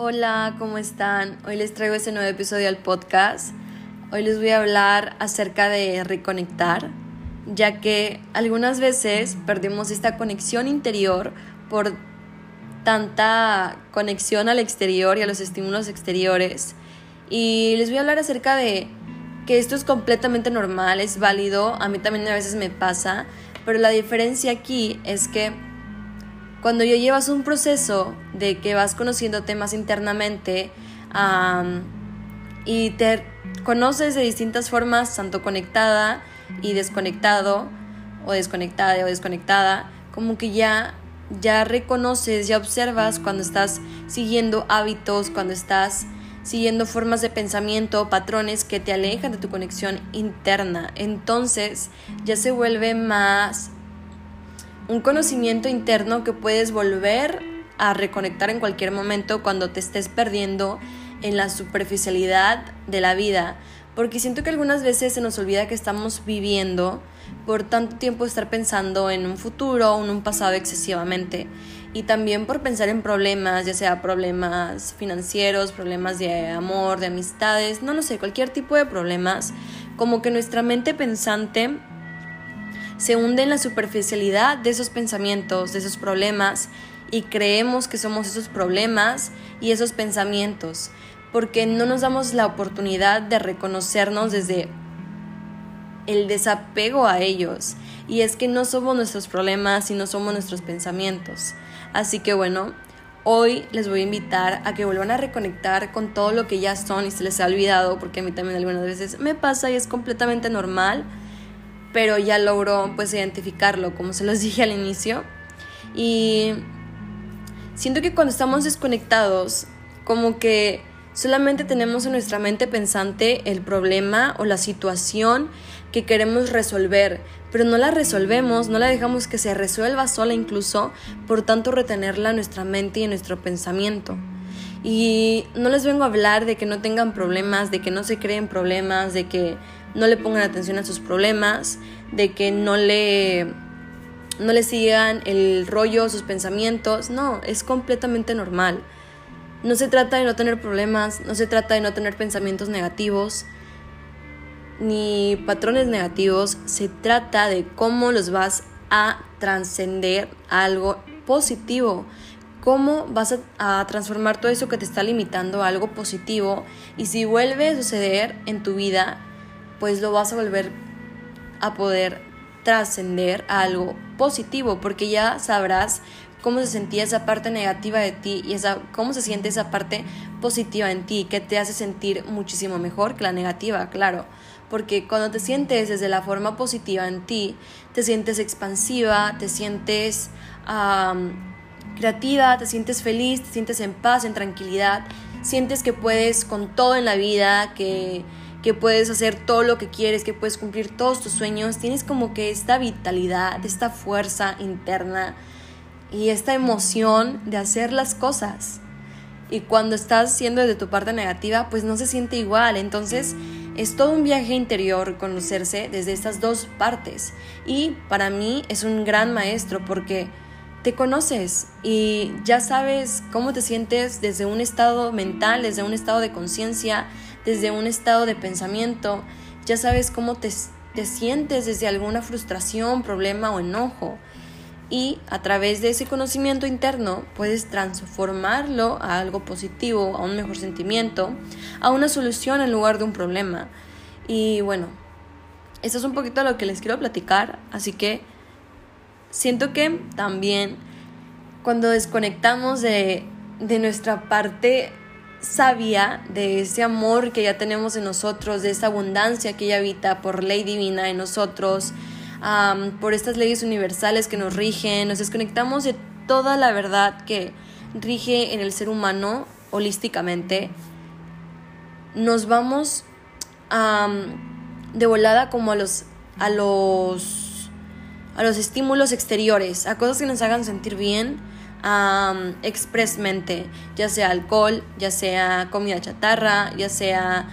Hola, ¿cómo están? Hoy les traigo este nuevo episodio al podcast. Hoy les voy a hablar acerca de reconectar, ya que algunas veces perdemos esta conexión interior por tanta conexión al exterior y a los estímulos exteriores. Y les voy a hablar acerca de que esto es completamente normal, es válido, a mí también a veces me pasa, pero la diferencia aquí es que cuando ya llevas un proceso de que vas conociéndote más internamente y te conoces de distintas formas, tanto conectada y desconectado, o desconectada o desconectada, como que ya, ya reconoces, ya observas cuando estás siguiendo hábitos, cuando estás siguiendo formas de pensamiento, patrones que te alejan de tu conexión interna. Entonces ya se vuelve más un conocimiento interno que puedes volver a reconectar en cualquier momento cuando te estés perdiendo en la superficialidad de la vida, porque siento que algunas veces se nos olvida que estamos viviendo por tanto tiempo estar pensando en un futuro o en un pasado excesivamente. Y también por pensar en problemas, ya sea problemas financieros, problemas de amor, de amistades, no lo sé, cualquier tipo de problemas, como que nuestra mente pensante se hunde en la superficialidad de esos pensamientos, de esos problemas, y creemos que somos esos problemas y esos pensamientos, porque no nos damos la oportunidad de reconocernos desde el desapego a ellos. Y es que no somos nuestros problemas y no somos nuestros pensamientos. Así que bueno, hoy les voy a invitar a que vuelvan a reconectar con todo lo que ya son y se les ha olvidado, porque a mí también algunas veces me pasa y es completamente normal pero ya logró pues identificarlo, como se los dije al inicio. Y siento que cuando estamos desconectados, como que solamente tenemos en nuestra mente pensante el problema o la situación que queremos resolver, pero no la resolvemos, no la dejamos que se resuelva sola incluso, por tanto retenerla en nuestra mente y en nuestro pensamiento. Y no les vengo a hablar de que no tengan problemas, de que no se creen problemas, de que no le pongan atención a sus problemas, de que no le, no le sigan el rollo, sus pensamientos. No, es completamente normal. No se trata de no tener problemas, no se trata de no tener pensamientos negativos ni patrones negativos, se trata de cómo los vas a trascender a algo positivo, cómo vas a, transformar todo eso que te está limitando a algo positivo y si vuelve a suceder en tu vida, pues lo vas a volver a poder trascender a algo positivo, porque ya sabrás cómo se sentía esa parte negativa de ti y esa, cómo se siente esa parte positiva en ti, que te hace sentir muchísimo mejor que la negativa, claro. Porque cuando te sientes desde la forma positiva en ti, te sientes expansiva, te sientes creativa, te sientes feliz, te sientes en paz, en tranquilidad, sientes que puedes con todo en la vida, que que puedes hacer todo lo que quieres, que puedes cumplir todos tus sueños, tienes como que esta vitalidad, esta fuerza interna y esta emoción de hacer las cosas. Y cuando estás siendo de tu parte negativa, pues no se siente igual. Entonces es todo un viaje interior conocerse desde estas dos partes. Y para mí es un gran maestro porque te conoces y ya sabes cómo te sientes desde un estado mental, desde un estado de conciencia, desde un estado de pensamiento, ya sabes cómo te, te sientes desde alguna frustración, problema o enojo. Y a través de ese conocimiento interno puedes transformarlo a algo positivo, a un mejor sentimiento, a una solución en lugar de un problema. Y bueno, esto es un poquito lo que les quiero platicar, así que siento que también cuando desconectamos de, de nuestra parte sabia de ese amor que ya tenemos en nosotros, de esa abundancia que ella habita por ley divina en nosotros, por estas leyes universales que nos rigen, nos desconectamos de toda la verdad que rige en el ser humano holísticamente, nos vamos de volada como a los, a los, a los estímulos exteriores, a cosas que nos hagan sentir bien, expresamente, ya sea alcohol, ya sea comida chatarra, ya sea,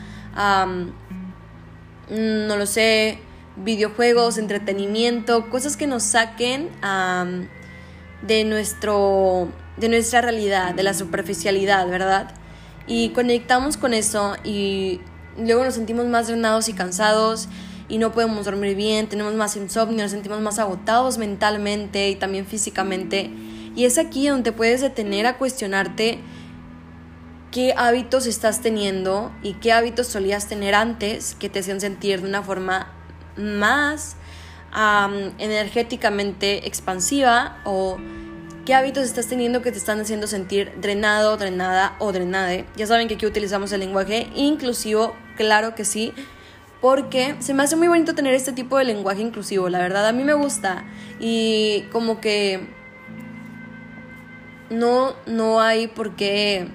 no lo sé, videojuegos, entretenimiento, cosas que nos saquen de nuestro de nuestra realidad, de la superficialidad, ¿verdad? Y conectamos con eso y luego nos sentimos más drenados y cansados y no podemos dormir bien, tenemos más insomnio, nos sentimos más agotados mentalmente y también físicamente. Y es aquí donde puedes detener a cuestionarte qué hábitos estás teniendo y qué hábitos solías tener antes que te hacían sentir de una forma más energéticamente expansiva o qué hábitos estás teniendo que te están haciendo sentir drenado, drenada o drenade. Ya saben que aquí utilizamos el lenguaje inclusivo, claro que sí, porque se me hace muy bonito tener este tipo de lenguaje inclusivo, la verdad a mí me gusta y como que no no hay por qué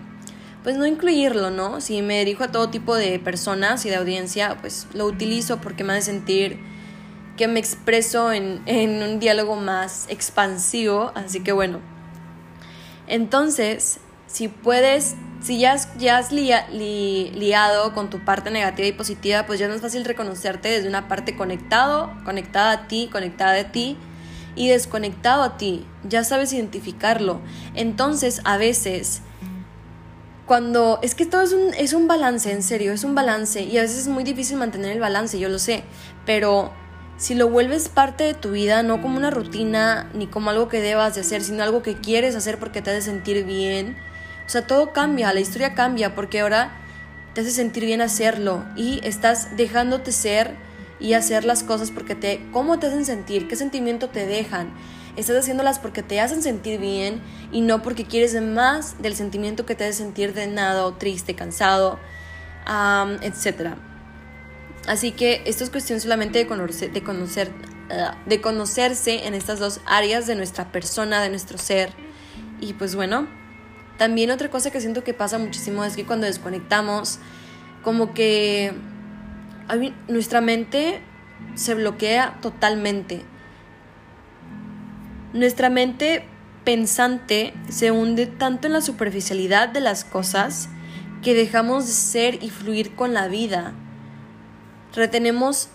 pues no incluirlo, ¿no? Si me dirijo a todo tipo de personas y de audiencia, pues lo utilizo porque me hace sentir que me expreso en, un diálogo más expansivo, así que bueno. Entonces, si puedes, si ya has, ya has liado con tu parte negativa y positiva, pues ya no es fácil reconocerte desde una parte conectado, conectada a ti, conectada a ti y desconectado a ti. Ya sabes identificarlo. Entonces, a veces cuando es que todo es un, es un balance, en serio, es un balance y a veces es muy difícil mantener el balance, yo lo sé, pero si lo vuelves parte de tu vida, no como una rutina ni como algo que debas de hacer, sino algo que quieres hacer porque te hace sentir bien, o sea, todo cambia, la historia cambia porque ahora te hace sentir bien hacerlo y estás dejándote ser y hacer las cosas porque te, cómo te hacen sentir, qué sentimiento te dejan estás haciéndolas porque te hacen sentir bien y no porque quieres más del sentimiento que te hace sentir de triste, cansado, etc. Así que esto es cuestión solamente de conocer, de conocer, ah, de conocerse en estas dos áreas de nuestra persona, de nuestro ser. Y pues bueno, también otra cosa que siento que pasa muchísimo es que cuando desconectamos, como que nuestra mente se bloquea totalmente. Nuestra mente pensante se hunde tanto en la superficialidad de las cosas que dejamos de ser y fluir con la vida. Retenemos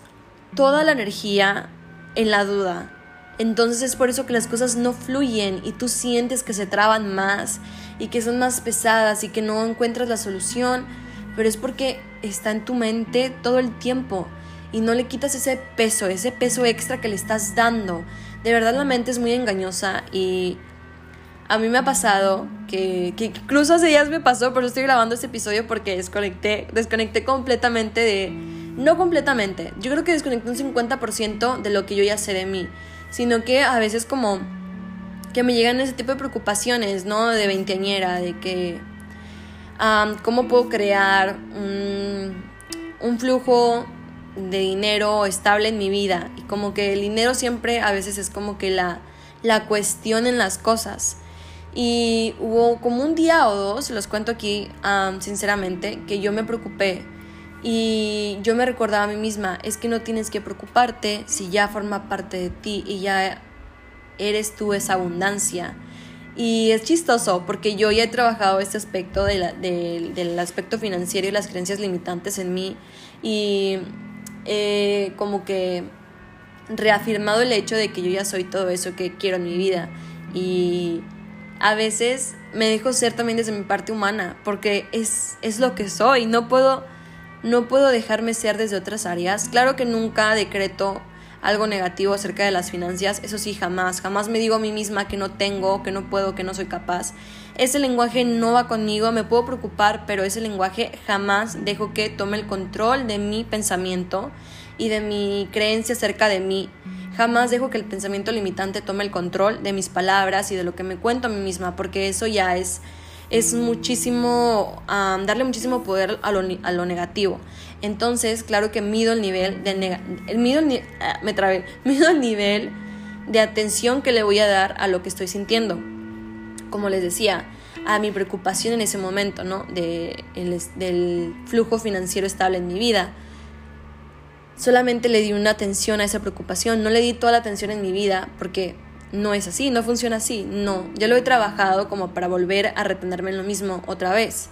toda la energía en la duda. Entonces es por eso que las cosas no fluyen y tú sientes que se traban más y que son más pesadas y que no encuentras la solución, pero es porque está en tu mente todo el tiempo y no le quitas ese peso, ese peso extra que le estás dando. De verdad la mente es muy engañosa y a mí me ha pasado que, incluso hace días me pasó, por eso estoy grabando este episodio porque desconecté, desconecté completamente de... No completamente, yo creo que desconecté un 50% de lo que yo ya sé de mí, sino que a veces como que me llegan ese tipo de preocupaciones, ¿no? De veinteañera, de que... ¿Cómo puedo crear un, flujo de dinero estable en mi vida y como que el dinero siempre a veces es como que la, la cuestión en las cosas. Y hubo como un día o dos, los cuento aquí sinceramente, que yo me preocupé y yo me recordaba a mí misma, es que no tienes que preocuparte si ya forma parte de ti y ya eres tú esa abundancia. Y es chistoso porque yo ya he trabajado este aspecto de del aspecto financiero y las creencias limitantes en mí y eh, como que reafirmado el hecho de que yo ya soy todo eso que quiero en mi vida. Y a veces me dejo ser también desde mi parte humana, porque es, es lo que soy. No puedo, no puedo dejarme ser desde otras áreas. Claro que nunca decreto algo negativo acerca de las finanzas, eso sí, jamás, jamás me digo a mí misma que no tengo, que no puedo, que no soy capaz. Ese lenguaje no va conmigo, me puedo preocupar, pero ese lenguaje jamás dejo que tome el control de mi pensamiento y de mi creencia acerca de mí. Jamás dejo que el pensamiento limitante tome el control de mis palabras y de lo que me cuento a mí misma, porque eso ya es, es muchísimo, darle muchísimo poder a lo, a lo, negativo. Entonces, claro que mido el nivel de el mido, ah, me mido el nivel de atención que le voy a dar a lo que estoy sintiendo como les decía, a mi preocupación en ese momento, ¿no? De, del flujo financiero estable en mi vida. Solamente le di una atención a esa preocupación, no le di toda la atención en mi vida porque no es así, no funciona así, no, ya lo he trabajado como para volver a retenerme en lo mismo otra vez.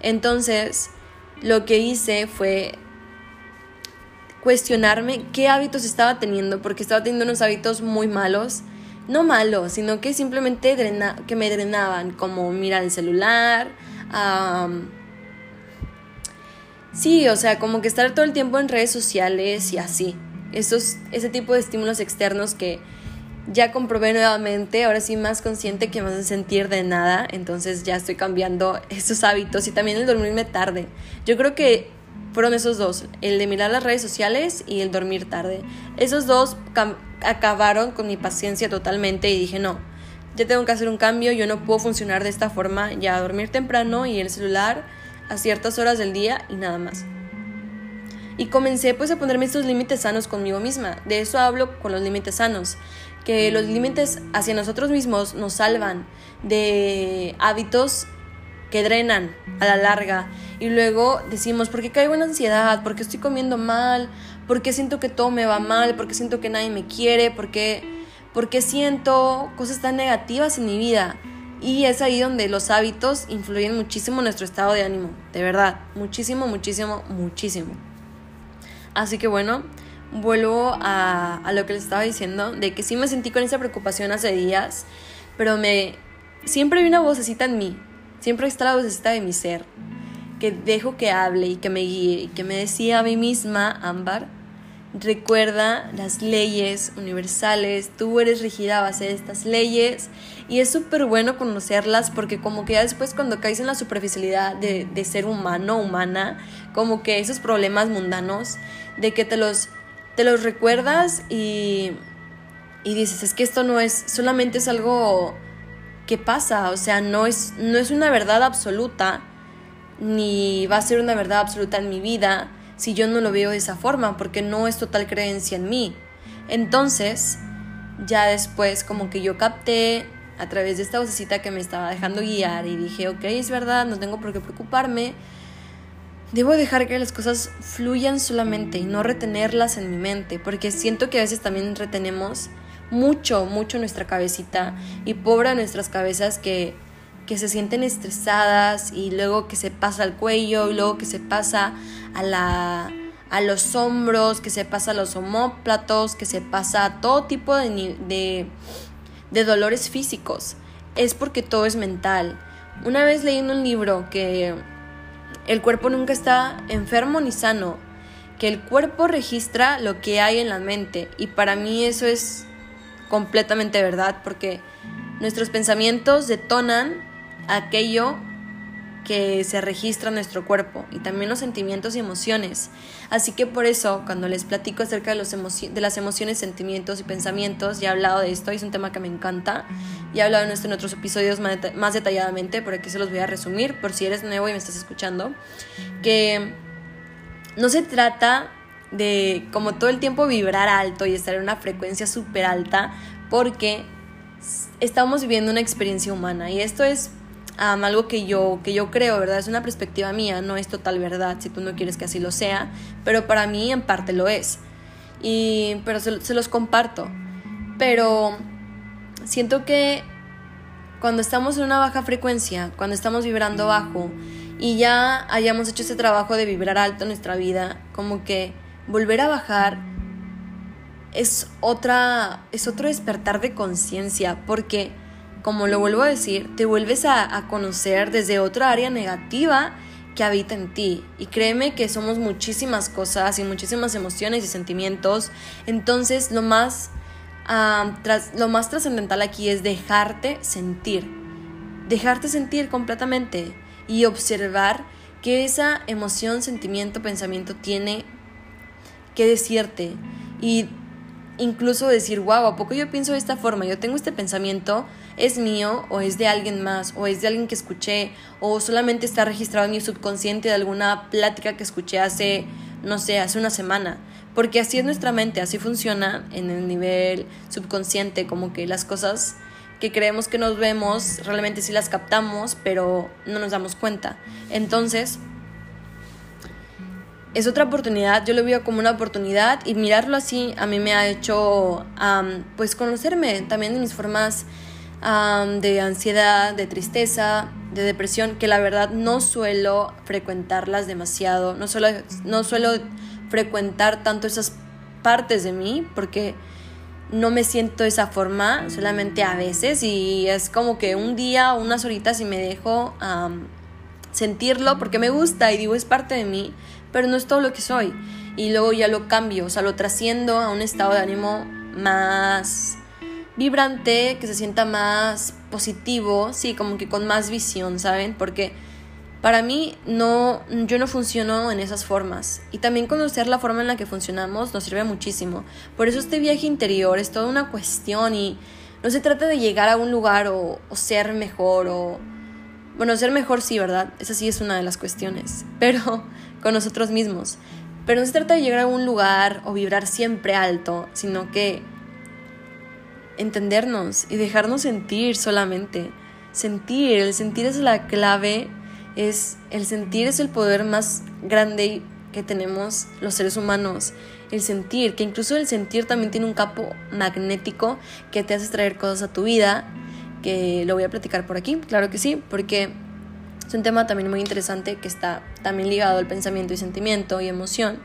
Entonces, lo que hice fue cuestionarme qué hábitos estaba teniendo, porque estaba teniendo unos hábitos muy malos no malo, sino que simplemente que me drenaban, como mirar el celular, sí, o sea, como que estar todo el tiempo en redes sociales y así. Ese tipo de estímulos externos que ya comprobé nuevamente, ahora sí más consciente que me hacen sentir de nada, entonces ya estoy cambiando esos hábitos y también el dormirme tarde. Yo creo que fueron esos dos, el de mirar las redes sociales y el dormir tarde. Esos dos acabaron con mi paciencia totalmente y dije, no, ya tengo que hacer un cambio, yo no puedo funcionar de esta forma, ya dormir temprano y el celular a ciertas horas del día y nada más. Y comencé pues a ponerme estos límites sanos conmigo misma. De eso hablo con los límites sanos, que los límites hacia nosotros mismos nos salvan de hábitos que drenan a la larga y luego decimos, ¿por qué caigo en ansiedad? ¿Por qué estoy comiendo mal? ¿Por qué siento que todo me va mal? ¿Por qué siento que nadie me quiere? ¿Por qué, por qué siento cosas tan negativas en mi vida? Y es ahí donde los hábitos influyen muchísimo en nuestro estado de ánimo, de verdad, muchísimo, muchísimo, muchísimo. Así que bueno, vuelvo a, a, lo que les estaba diciendo, de que sí me sentí con esa preocupación hace días, pero me siempre hay una vocecita en mí, siempre está la vocecita de mi ser, que dejo que hable y que me guíe y que me decía a mí misma, Ámbar, recuerda las leyes universales, tú eres regida a base de estas leyes y es súper bueno conocerlas porque como que ya después cuando caes en la superficialidad de, de ser humano, humana, como que esos problemas mundanos, de que te los, te los recuerdas y, y dices, es que esto no es, solamente es algo que pasa, o sea, no es, no es una verdad absoluta, ni va a ser una verdad absoluta en mi vida, si yo no lo veo de esa forma, porque no es total creencia en mí. Entonces, ya después como que yo capté a través de esta vocecita que me estaba dejando guiar y dije, ok, es verdad, no tengo por qué preocuparme. Debo dejar que las cosas fluyan solamente y no retenerlas en mi mente, porque siento que a veces también retenemos mucho, mucho nuestra cabecita y pobre nuestras cabezas que que se sienten estresadas y luego que se pasa al cuello y luego que se pasa a la a los hombros, que se pasa a los homóplatos, que se pasa a todo tipo de, de, de dolores físicos. Es porque todo es mental. Una vez leí en un libro que el cuerpo nunca está enfermo ni sano, que el cuerpo registra lo que hay en la mente. Y para mí eso es completamente verdad porque nuestros pensamientos detonan aquello que se registra en nuestro cuerpo y también los sentimientos y emociones. Así que por eso, cuando les platico acerca de, los de las emociones, sentimientos y pensamientos, ya he hablado de esto, es un tema que me encanta, y he hablado de esto en otros episodios más, más detalladamente, pero aquí se los voy a resumir por si eres nuevo y me estás escuchando, que no se trata de como todo el tiempo vibrar alto y estar en una frecuencia súper alta, porque estamos viviendo una experiencia humana y esto es algo que yo, que yo creo, ¿verdad? Es una perspectiva mía, no es total verdad si tú no quieres que así lo sea, pero para mí en parte lo es. Y, pero se, se los comparto. Pero siento que cuando estamos en una baja frecuencia, cuando estamos vibrando bajo y ya hayamos hecho ese trabajo de vibrar alto en nuestra vida, como que volver a bajar es otra es otro despertar de conciencia porque como lo vuelvo a decir, te vuelves a, conocer desde otra área negativa que habita en ti. Y créeme que somos muchísimas cosas y muchísimas emociones y sentimientos. Entonces lo más, lo más trascendental aquí es dejarte sentir. Dejarte sentir completamente y observar que esa emoción, sentimiento, pensamiento tiene que decirte. Y incluso decir, wow, ¿a poco yo pienso de esta forma? Yo tengo este pensamiento es mío o es de alguien más o es de alguien que escuché o solamente está registrado en mi subconsciente de alguna plática que escuché hace, no sé, hace una semana. Porque así es nuestra mente, así funciona en el nivel subconsciente, como que las cosas que creemos que nos vemos, realmente sí las captamos, pero no nos damos cuenta. Entonces, es otra oportunidad, yo lo veo como una oportunidad y mirarlo así a mí me ha hecho pues conocerme también de mis formas de ansiedad, de tristeza, de depresión, que la verdad no suelo frecuentarlas demasiado, no suelo, no suelo frecuentar tanto esas partes de mí, porque no me siento de esa forma, solamente a veces y es como que un día o unas horitas y me dejo sentirlo porque me gusta y digo es parte de mí, pero no es todo lo que soy. Y luego ya lo cambio, o sea, lo trasciendo a un estado de ánimo más vibrante, que se sienta más positivo, sí, como que con más visión, ¿saben? Porque para mí no yo no funciono en esas formas y también conocer la forma en la que funcionamos nos sirve muchísimo. Por eso este viaje interior es toda una cuestión y no se trata de llegar a un lugar o, o ser mejor o bueno, ser mejor sí, ¿verdad? Esa sí es una de las cuestiones, pero con nosotros mismos. Pero no se trata de llegar a un lugar o vibrar siempre alto, sino que entendernos y dejarnos sentir solamente. Sentir, el sentir es la clave, es el sentir es el poder más grande que tenemos los seres humanos. El sentir, que incluso el sentir también tiene un campo magnético que te hace traer cosas a tu vida, que lo voy a platicar por aquí, claro que sí, porque es un tema también muy interesante que está también ligado al pensamiento y sentimiento y emoción.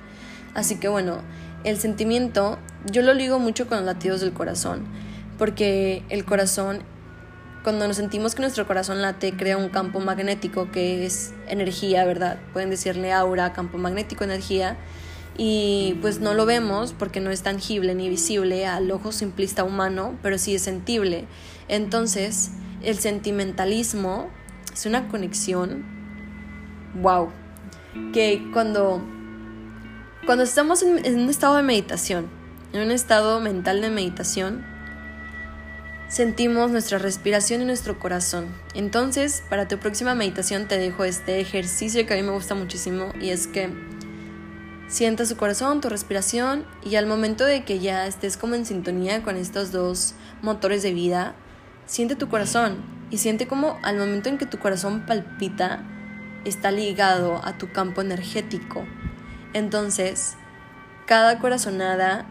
Así que bueno, el sentimiento yo lo ligo mucho con los latidos del corazón, porque el corazón, cuando nos sentimos que nuestro corazón late, crea un campo magnético que es energía, ¿verdad? Pueden decirle aura, campo magnético, energía. Y pues no lo vemos porque no es tangible ni visible al ojo simplista humano, pero sí es sentible. Entonces, el sentimentalismo es una conexión, wow, que cuando, cuando estamos en, en un estado de meditación, en un estado mental de meditación, sentimos nuestra respiración y nuestro corazón. Entonces, para tu próxima meditación te dejo este ejercicio que a mí me gusta muchísimo y es que sientas tu corazón, tu respiración y al momento de que ya estés como en sintonía con estos dos motores de vida, siente tu corazón y siente como al momento en que tu corazón palpita, está ligado a tu campo energético. Entonces, cada corazonada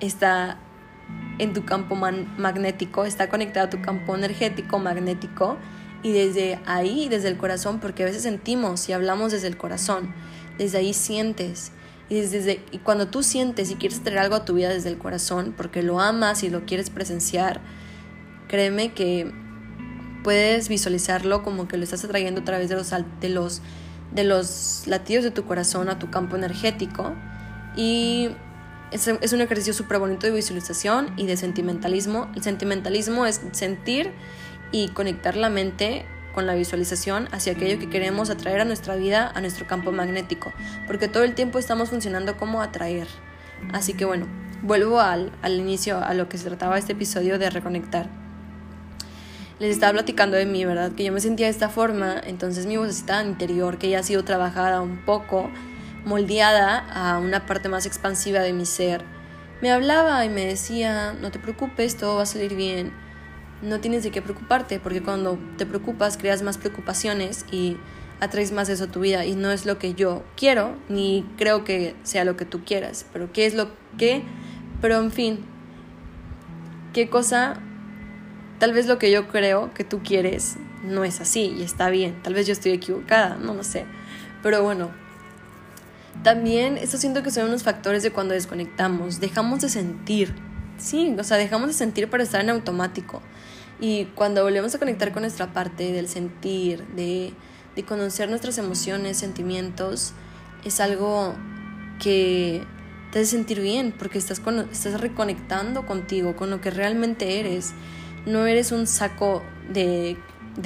está en tu campo magnético, está conectado a tu campo energético magnético y desde ahí, desde el corazón, porque a veces sentimos y hablamos desde el corazón, desde ahí sientes. Y, desde, y cuando tú sientes y quieres traer algo a tu vida desde el corazón, porque lo amas y lo quieres presenciar, créeme que puedes visualizarlo como que lo estás atrayendo a través de los, de los, de los latidos de tu corazón a tu campo energético. Y es, un ejercicio súper bonito de visualización y de sentimentalismo. El sentimentalismo es sentir y conectar la mente con la visualización hacia aquello que queremos atraer a nuestra vida, a nuestro campo magnético, porque todo el tiempo estamos funcionando como atraer. Así que bueno, vuelvo al, al inicio, a lo que se trataba este episodio de reconectar les estaba platicando de mí, ¿verdad? Que yo me sentía de esta forma, entonces mi vocecita interior, que ya ha sido trabajada un poco, moldeada a una parte más expansiva de mi ser, me hablaba y me decía, no te preocupes, todo va a salir bien, no tienes de qué preocuparte, porque cuando te preocupas creas más preocupaciones y atraes más eso a tu vida. Y no es lo que yo quiero, ni creo que sea lo que tú quieras, pero qué es lo que, pero en fin, qué cosa Tal vez lo que yo creo que tú quieres no es así y está bien. Tal vez yo estoy equivocada, no lo sé. Pero bueno, también esto siento que son unos factores de cuando desconectamos. Dejamos de sentir. Sí, o sea, dejamos de sentir para estar en automático. Y cuando volvemos a conectar con nuestra parte del sentir, de, de conocer nuestras emociones, sentimientos, es algo que te hace sentir bien porque estás, con, estás reconectando contigo, con lo que realmente eres no eres un saco de,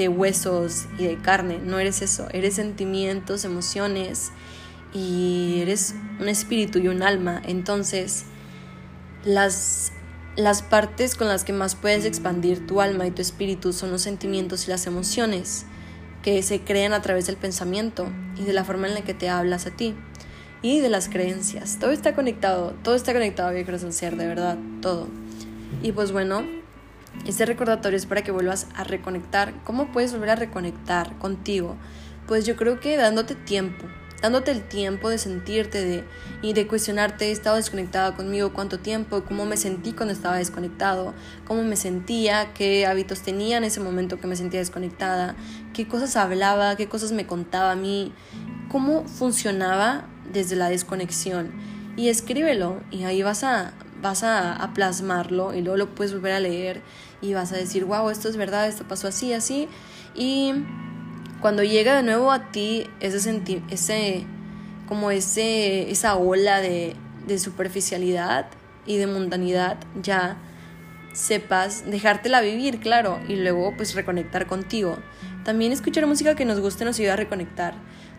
huesos y de carne, no eres eso, eres sentimientos, emociones y eres un espíritu y un alma. Entonces, las, las partes con las que más puedes expandir tu alma y tu espíritu son los sentimientos y las emociones que se crean a través del pensamiento y de la forma en la que te hablas a ti y de las creencias. Todo está conectado, todo está conectado, mi corazón ser, de verdad, todo. Y pues bueno, este recordatorio es para que vuelvas a reconectar. ¿Cómo puedes volver a reconectar contigo? Pues yo creo que dándote tiempo, dándote el tiempo de sentirte de, y de cuestionarte, he estado desconectada conmigo, cuánto tiempo, cómo me sentí cuando estaba desconectado, cómo me sentía, qué hábitos tenía en ese momento que me sentía desconectada, qué cosas hablaba, qué cosas me contaba a mí, cómo funcionaba desde la desconexión. Y escríbelo y ahí vas a, vas a, plasmarlo y luego lo puedes volver a leer y vas a decir, wow, esto es verdad, esto pasó así, así. Y cuando llega de nuevo a ti ese, ese como ese, esa ola de, de superficialidad y de mundanidad, ya sepas dejártela vivir, claro, y luego pues reconectar contigo. También escuchar música que nos guste nos ayuda a reconectar.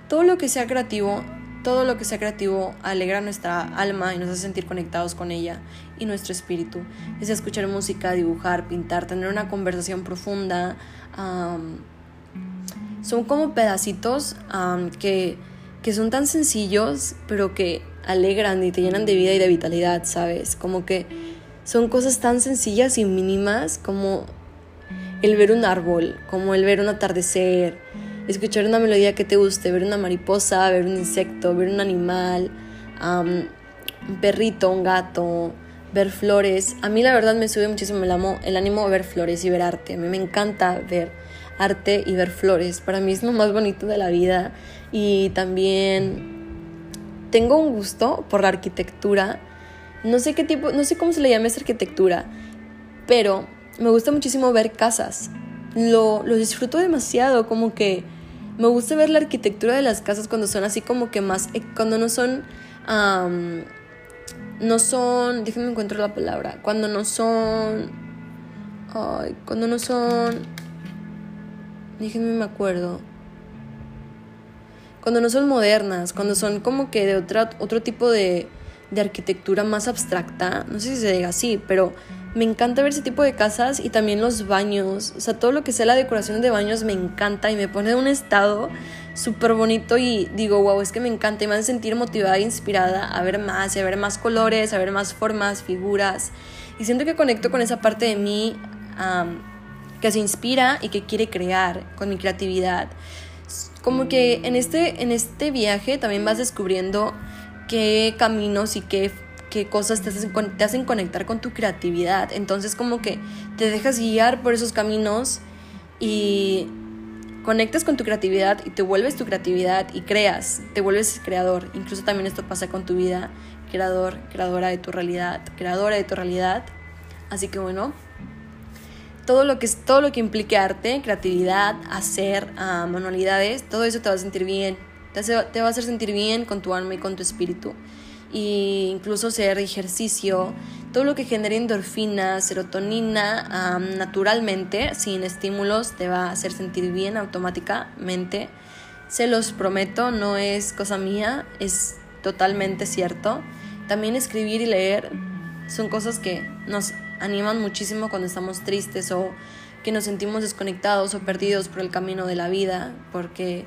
Todo lo que sea creativo, todo lo que sea creativo alegra nuestra alma y nos hace sentir conectados con ella y nuestro espíritu. Es escuchar música, dibujar, pintar, tener una conversación profunda. Son como pedacitos que, que son tan sencillos, pero que alegran y te llenan de vida y de vitalidad, ¿sabes? Como que son cosas tan sencillas y mínimas como el ver un árbol, como el ver un atardecer, escuchar una melodía que te guste, ver una mariposa, ver un insecto, ver un animal, un perrito, un gato, ver flores. A mí la verdad me sube muchísimo el, amo, el ánimo ver flores y ver arte. A mí me encanta ver arte y ver flores. Para mí es lo más bonito de la vida. Y también tengo un gusto por la arquitectura no sé qué tipo, no sé cómo se le llama esa arquitectura, pero me gusta muchísimo ver casas. Lo, lo disfruto demasiado, como que me gusta ver la arquitectura de las casas cuando son así como que más, eh, cuando no son, no son, déjenme encuentro la palabra, cuando no son, ay, cuando no son, déjenme me acuerdo, cuando no son modernas, cuando son como que de otra, otro tipo de, de arquitectura más abstracta, no sé si se diga así, pero me encanta ver ese tipo de casas y también los baños, o sea, todo lo que sea la decoración de baños me encanta y me pone en un estado súper bonito y digo, wow, es que me encanta y me hace sentir motivada e inspirada a ver más, a ver más colores, a ver más formas, figuras. Y siento que conecto con esa parte de mí que se inspira y que quiere crear con mi creatividad. Como que en este, en este viaje también vas descubriendo qué caminos y qué, qué cosas te hacen, te hacen conectar con tu creatividad. Entonces como que te dejas guiar por esos caminos y conectas con tu creatividad y te vuelves tu creatividad y creas, te vuelves creador. Incluso también esto pasa con tu vida, creador, creadora de tu realidad, creadora de tu realidad. Así que bueno, todo lo que, todo lo que implique arte, creatividad, hacer uh, manualidades, todo eso te va a sentir bien, te, va a hacer sentir bien con tu alma y con tu espíritu. Y incluso hacer ejercicio, todo lo que genere endorfina, serotonina, naturalmente, sin estímulos, te va a hacer sentir bien automáticamente. Se los prometo, no es cosa mía, es totalmente cierto. También escribir y leer son cosas que nos animan muchísimo cuando estamos tristes o que nos sentimos desconectados o perdidos por el camino de la vida, porque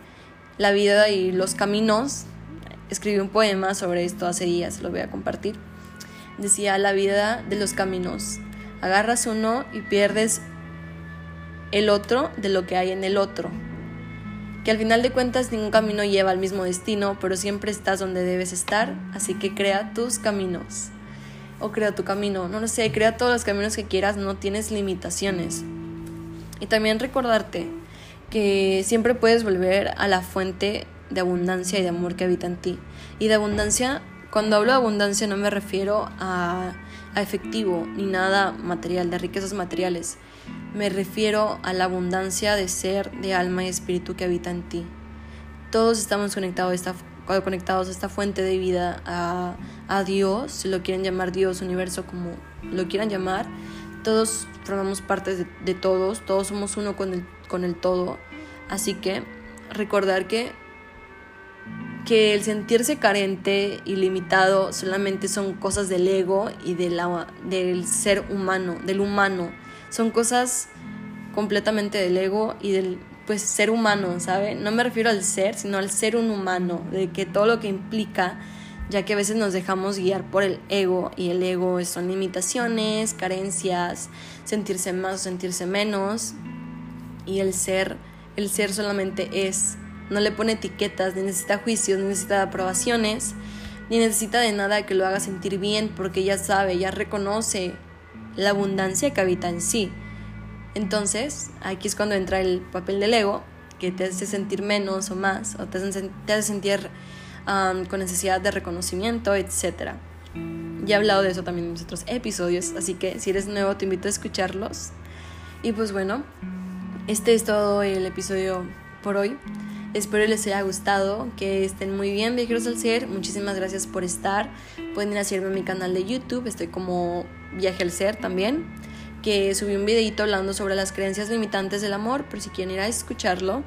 la vida y los caminos. Escribí un poema sobre esto hace días, lo voy a compartir. Decía, la vida de los caminos. Agarras uno y pierdes el otro de lo que hay en el otro. Que al final de cuentas ningún camino lleva al mismo destino, pero siempre estás donde debes estar, así que crea tus caminos. O crea tu camino, no lo sé, crea todos los caminos que quieras, no tienes limitaciones. Y también recordarte que siempre puedes volver a la fuente de abundancia y de amor que habita en ti. Y de abundancia, cuando hablo de abundancia no me refiero a, a efectivo ni nada material, de riquezas materiales. Me refiero a la abundancia de ser, de alma y espíritu que habita en ti. Todos estamos conectados a esta, conectados a esta fuente de vida, a, a Dios, si lo quieren llamar Dios, universo, como lo quieran llamar. Todos formamos parte de, todos, todos somos uno con el con el todo. Así que recordar que, que el sentirse carente y limitado solamente son cosas del ego y de del ser humano, del humano. Son cosas completamente del ego y del pues ser humano, ¿sabe? No me refiero al ser, sino al ser un humano, de que todo lo que implica, ya que a veces nos dejamos guiar por el ego y el ego son limitaciones, carencias, sentirse más o sentirse menos, y el ser, el ser solamente es. No le pone etiquetas, ni necesita juicios, ni necesita aprobaciones, ni necesita de nada que lo haga sentir bien porque ya sabe, ya reconoce la abundancia que habita en sí. Entonces, aquí es cuando entra el papel del ego, que te hace sentir menos o más, o te hace, sentir con necesidad de reconocimiento, etc. Ya he hablado de eso también en otros episodios, así que si eres nuevo te invito a escucharlos. Y pues bueno, este es todo el episodio por hoy. Espero les haya gustado, que estén muy bien, viajeros al ser. Muchísimas gracias por estar. Pueden ir a seguirme en mi canal de YouTube, estoy como Viaje al Ser también, que subí un videito hablando sobre las creencias limitantes del amor, por si quieren ir a escucharlo.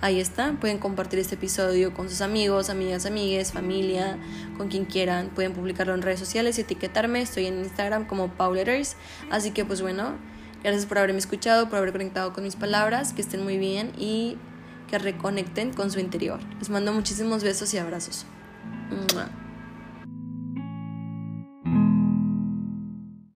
Ahí está, pueden compartir este episodio con sus amigos, amigas, amigues, familia, con quien quieran. Pueden publicarlo en redes sociales y etiquetarme. Estoy en Instagram como Pauletters. Así que pues bueno, gracias por haberme escuchado, por haber conectado con mis palabras. Que estén muy bien y que reconecten con su interior. Les mando muchísimos besos y abrazos.